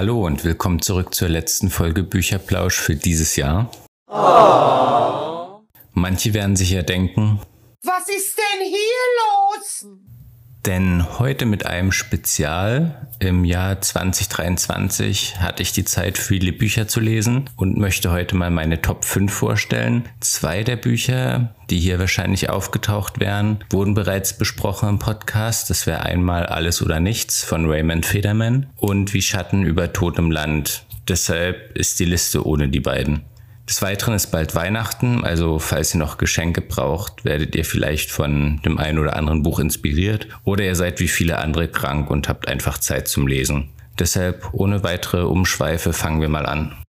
Hallo und willkommen zurück zur letzten Folge Bücherplausch für dieses Jahr. Oh. Manche werden sich ja denken, was ist denn hier los? Denn heute mit einem Spezial im Jahr 2023 hatte ich die Zeit, viele Bücher zu lesen und möchte heute mal meine Top 5 vorstellen. Zwei der Bücher, die hier wahrscheinlich aufgetaucht wären, wurden bereits besprochen im Podcast. Das wäre einmal Alles oder Nichts von Raymond Federman und Wie Schatten über totem Land. Deshalb ist die Liste ohne die beiden. Des Weiteren ist bald Weihnachten, also falls ihr noch Geschenke braucht, werdet ihr vielleicht von dem einen oder anderen Buch inspiriert oder ihr seid wie viele andere krank und habt einfach Zeit zum Lesen. Deshalb ohne weitere Umschweife fangen wir mal an.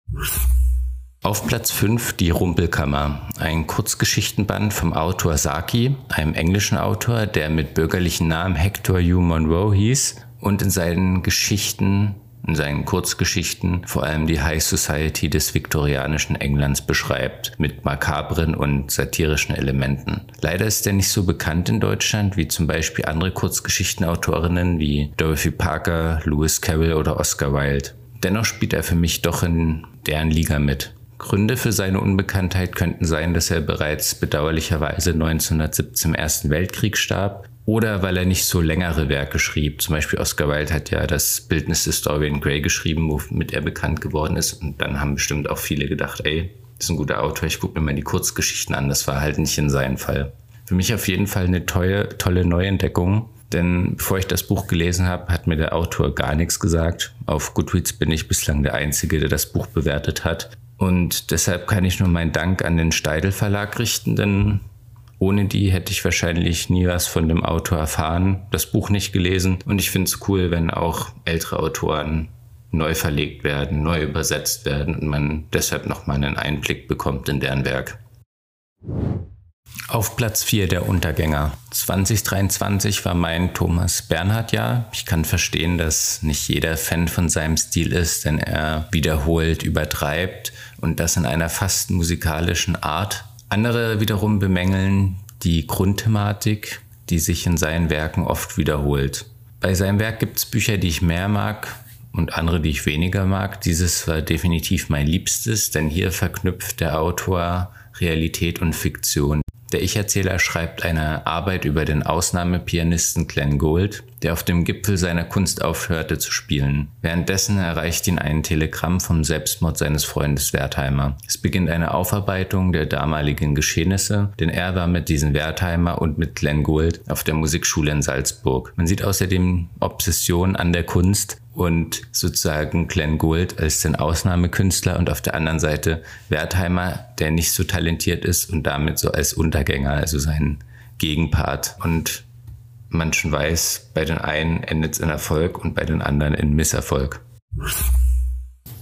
Auf Platz 5 Die Rumpelkammer, ein Kurzgeschichtenband vom Autor Saki, einem englischen Autor, der mit bürgerlichen Namen Hector Hugh Monroe hieß und in seinen Geschichten in seinen Kurzgeschichten vor allem die High Society des viktorianischen Englands beschreibt, mit makabren und satirischen Elementen. Leider ist er nicht so bekannt in Deutschland wie zum Beispiel andere Kurzgeschichtenautorinnen wie Dorothy Parker, Lewis Carroll oder Oscar Wilde. Dennoch spielt er für mich doch in deren Liga mit. Gründe für seine Unbekanntheit könnten sein, dass er bereits bedauerlicherweise 1917 im Ersten Weltkrieg starb oder weil er nicht so längere Werke schrieb. Zum Beispiel Oscar Wilde hat ja das Bildnis des Dorian Gray geschrieben, womit er bekannt geworden ist. Und dann haben bestimmt auch viele gedacht, ey, das ist ein guter Autor, ich gucke mir mal die Kurzgeschichten an. Das war halt nicht in seinem Fall. Für mich auf jeden Fall eine tolle, tolle Neuentdeckung. Denn bevor ich das Buch gelesen habe, hat mir der Autor gar nichts gesagt. Auf Goodreads bin ich bislang der Einzige, der das Buch bewertet hat. Und deshalb kann ich nur meinen Dank an den Steidel Verlag richten, denn ohne die hätte ich wahrscheinlich nie was von dem Autor erfahren, das Buch nicht gelesen. Und ich finde es cool, wenn auch ältere Autoren neu verlegt werden, neu übersetzt werden und man deshalb nochmal einen Einblick bekommt in deren Werk. Auf Platz 4 der Untergänger. 2023 war mein Thomas Bernhard Jahr. Ich kann verstehen, dass nicht jeder Fan von seinem Stil ist, denn er wiederholt, übertreibt und das in einer fast musikalischen Art. Andere wiederum bemängeln die Grundthematik, die sich in seinen Werken oft wiederholt. Bei seinem Werk gibt es Bücher, die ich mehr mag und andere, die ich weniger mag. Dieses war definitiv mein Liebstes, denn hier verknüpft der Autor Realität und Fiktion. Der Ich-Erzähler schreibt eine Arbeit über den Ausnahmepianisten Glenn Gould, der auf dem Gipfel seiner Kunst aufhörte zu spielen. Währenddessen erreicht ihn ein Telegramm vom Selbstmord seines Freundes Wertheimer. Es beginnt eine Aufarbeitung der damaligen Geschehnisse, denn er war mit diesem Wertheimer und mit Glenn Gould auf der Musikschule in Salzburg. Man sieht außerdem Obsession an der Kunst, und sozusagen Glenn Gould als den Ausnahmekünstler und auf der anderen Seite Wertheimer, der nicht so talentiert ist und damit so als Untergänger, also sein Gegenpart. Und man schon weiß, bei den einen endet es in Erfolg und bei den anderen in Misserfolg.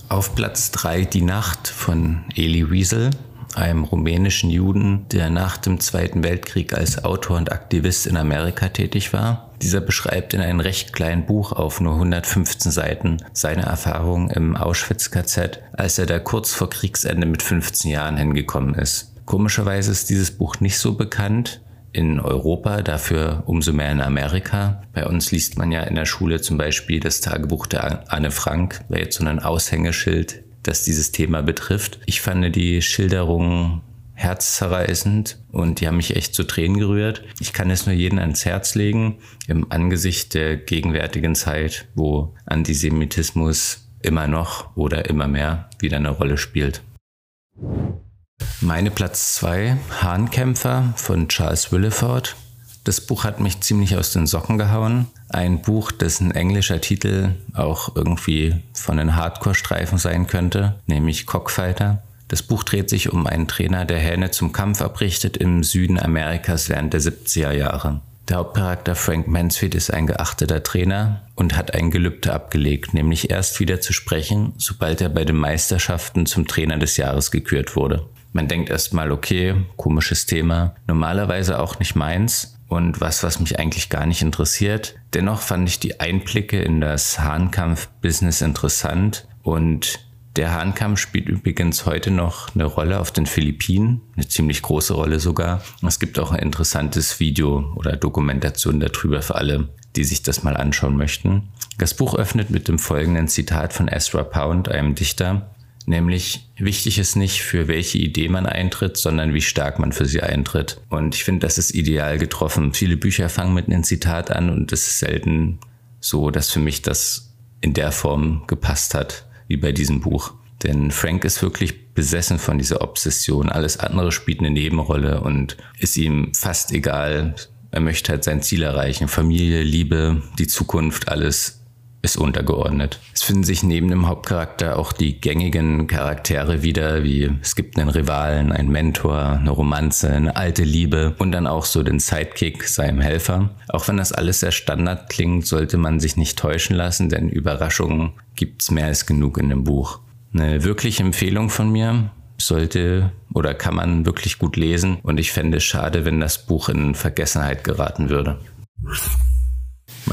Auf Platz 3 Die Nacht von Eli Wiesel einem rumänischen Juden, der nach dem Zweiten Weltkrieg als Autor und Aktivist in Amerika tätig war. Dieser beschreibt in einem recht kleinen Buch auf nur 115 Seiten seine Erfahrungen im Auschwitz-KZ, als er da kurz vor Kriegsende mit 15 Jahren hingekommen ist. Komischerweise ist dieses Buch nicht so bekannt in Europa, dafür umso mehr in Amerika. Bei uns liest man ja in der Schule zum Beispiel das Tagebuch der Anne Frank, wäre jetzt so ein Aushängeschild das dieses Thema betrifft. Ich fand die Schilderungen herzzerreißend und die haben mich echt zu Tränen gerührt. Ich kann es nur jedem ans Herz legen, im Angesicht der gegenwärtigen Zeit, wo Antisemitismus immer noch oder immer mehr wieder eine Rolle spielt. Meine Platz 2, Hahnkämpfer von Charles Willeford. Das Buch hat mich ziemlich aus den Socken gehauen. Ein Buch, dessen englischer Titel auch irgendwie von den Hardcore-Streifen sein könnte, nämlich Cockfighter. Das Buch dreht sich um einen Trainer, der Hähne zum Kampf abrichtet im Süden Amerikas während der 70er Jahre. Der Hauptcharakter Frank Mansfield ist ein geachteter Trainer und hat ein Gelübde abgelegt, nämlich erst wieder zu sprechen, sobald er bei den Meisterschaften zum Trainer des Jahres gekürt wurde. Man denkt erstmal, okay, komisches Thema, normalerweise auch nicht meins, und was, was mich eigentlich gar nicht interessiert. Dennoch fand ich die Einblicke in das Hahnkampf-Business interessant und der Hahnkampf spielt übrigens heute noch eine Rolle auf den Philippinen, eine ziemlich große Rolle sogar. Es gibt auch ein interessantes Video oder Dokumentation darüber für alle, die sich das mal anschauen möchten. Das Buch öffnet mit dem folgenden Zitat von Ezra Pound, einem Dichter, nämlich wichtig ist nicht, für welche Idee man eintritt, sondern wie stark man für sie eintritt. Und ich finde, das ist ideal getroffen. Viele Bücher fangen mit einem Zitat an und es ist selten so, dass für mich das in der Form gepasst hat, wie bei diesem Buch. Denn Frank ist wirklich besessen von dieser Obsession. Alles andere spielt eine Nebenrolle und ist ihm fast egal. Er möchte halt sein Ziel erreichen. Familie, Liebe, die Zukunft, alles ist untergeordnet. Es finden sich neben dem Hauptcharakter auch die gängigen Charaktere wieder, wie es gibt einen Rivalen, einen Mentor, eine Romanze, eine alte Liebe und dann auch so den Sidekick, seinem Helfer. Auch wenn das alles sehr Standard klingt, sollte man sich nicht täuschen lassen, denn Überraschungen gibt's mehr als genug in dem Buch. Eine wirkliche Empfehlung von mir sollte oder kann man wirklich gut lesen und ich fände es schade, wenn das Buch in Vergessenheit geraten würde.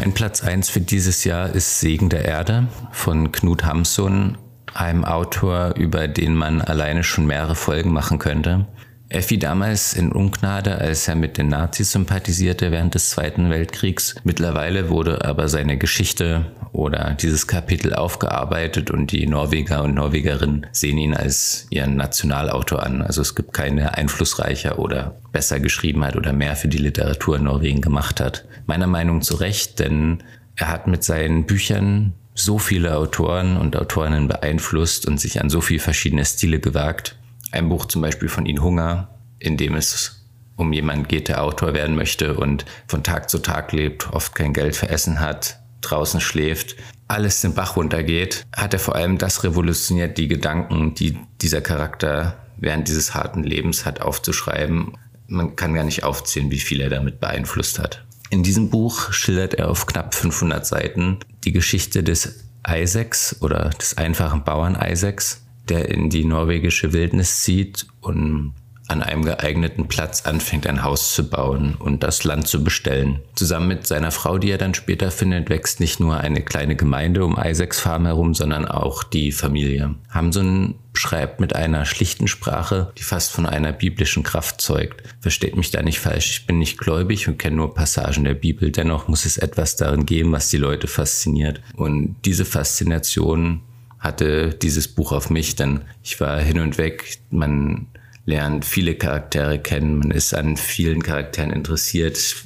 Mein Platz 1 für dieses Jahr ist Segen der Erde von Knut Hamsun, einem Autor, über den man alleine schon mehrere Folgen machen könnte. Fiel damals in Ungnade, als er mit den Nazis sympathisierte während des Zweiten Weltkriegs. Mittlerweile wurde aber seine Geschichte oder dieses Kapitel aufgearbeitet und die Norweger und Norwegerinnen sehen ihn als ihren Nationalautor an. Also es gibt keine einflussreicher oder besser geschrieben hat oder mehr für die Literatur in Norwegen gemacht hat. Meiner Meinung zu Recht, denn er hat mit seinen Büchern so viele Autoren und Autorinnen beeinflusst und sich an so viele verschiedene Stile gewagt ein Buch zum Beispiel von Ihn Hunger, in dem es um jemanden geht, der Autor werden möchte und von Tag zu Tag lebt, oft kein Geld für Essen hat, draußen schläft, alles den Bach runtergeht, hat er vor allem das revolutioniert, die Gedanken, die dieser Charakter während dieses harten Lebens hat, aufzuschreiben. Man kann gar nicht aufzählen, wie viel er damit beeinflusst hat. In diesem Buch schildert er auf knapp 500 Seiten die Geschichte des Isaacs oder des einfachen Bauern Isaacs, der in die norwegische Wildnis zieht und an einem geeigneten Platz anfängt, ein Haus zu bauen und das Land zu bestellen. Zusammen mit seiner Frau, die er dann später findet, wächst nicht nur eine kleine Gemeinde um Isaacs Farm herum, sondern auch die Familie. Hamsun schreibt mit einer schlichten Sprache, die fast von einer biblischen Kraft zeugt. Versteht mich da nicht falsch, ich bin nicht gläubig und kenne nur Passagen der Bibel. Dennoch muss es etwas darin geben, was die Leute fasziniert. Und diese Faszination hatte dieses Buch auf mich, denn ich war hin und weg. Man lernt viele Charaktere kennen, man ist an vielen Charakteren interessiert,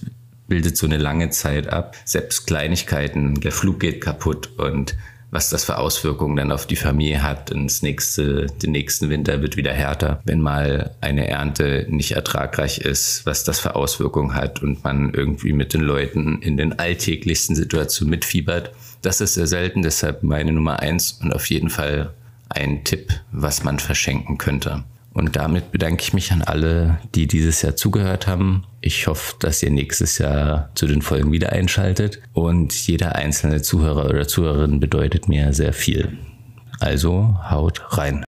bildet so eine lange Zeit ab. Selbst Kleinigkeiten, der Flug geht kaputt und was das für Auswirkungen dann auf die Familie hat. Und nächste, den nächsten Winter wird wieder härter, wenn mal eine Ernte nicht ertragreich ist, was das für Auswirkungen hat und man irgendwie mit den Leuten in den alltäglichsten Situationen mitfiebert. Das ist sehr selten, deshalb meine Nummer eins und auf jeden Fall ein Tipp, was man verschenken könnte. Und damit bedanke ich mich an alle, die dieses Jahr zugehört haben. Ich hoffe, dass ihr nächstes Jahr zu den Folgen wieder einschaltet. Und jeder einzelne Zuhörer oder Zuhörerin bedeutet mir sehr viel. Also haut rein.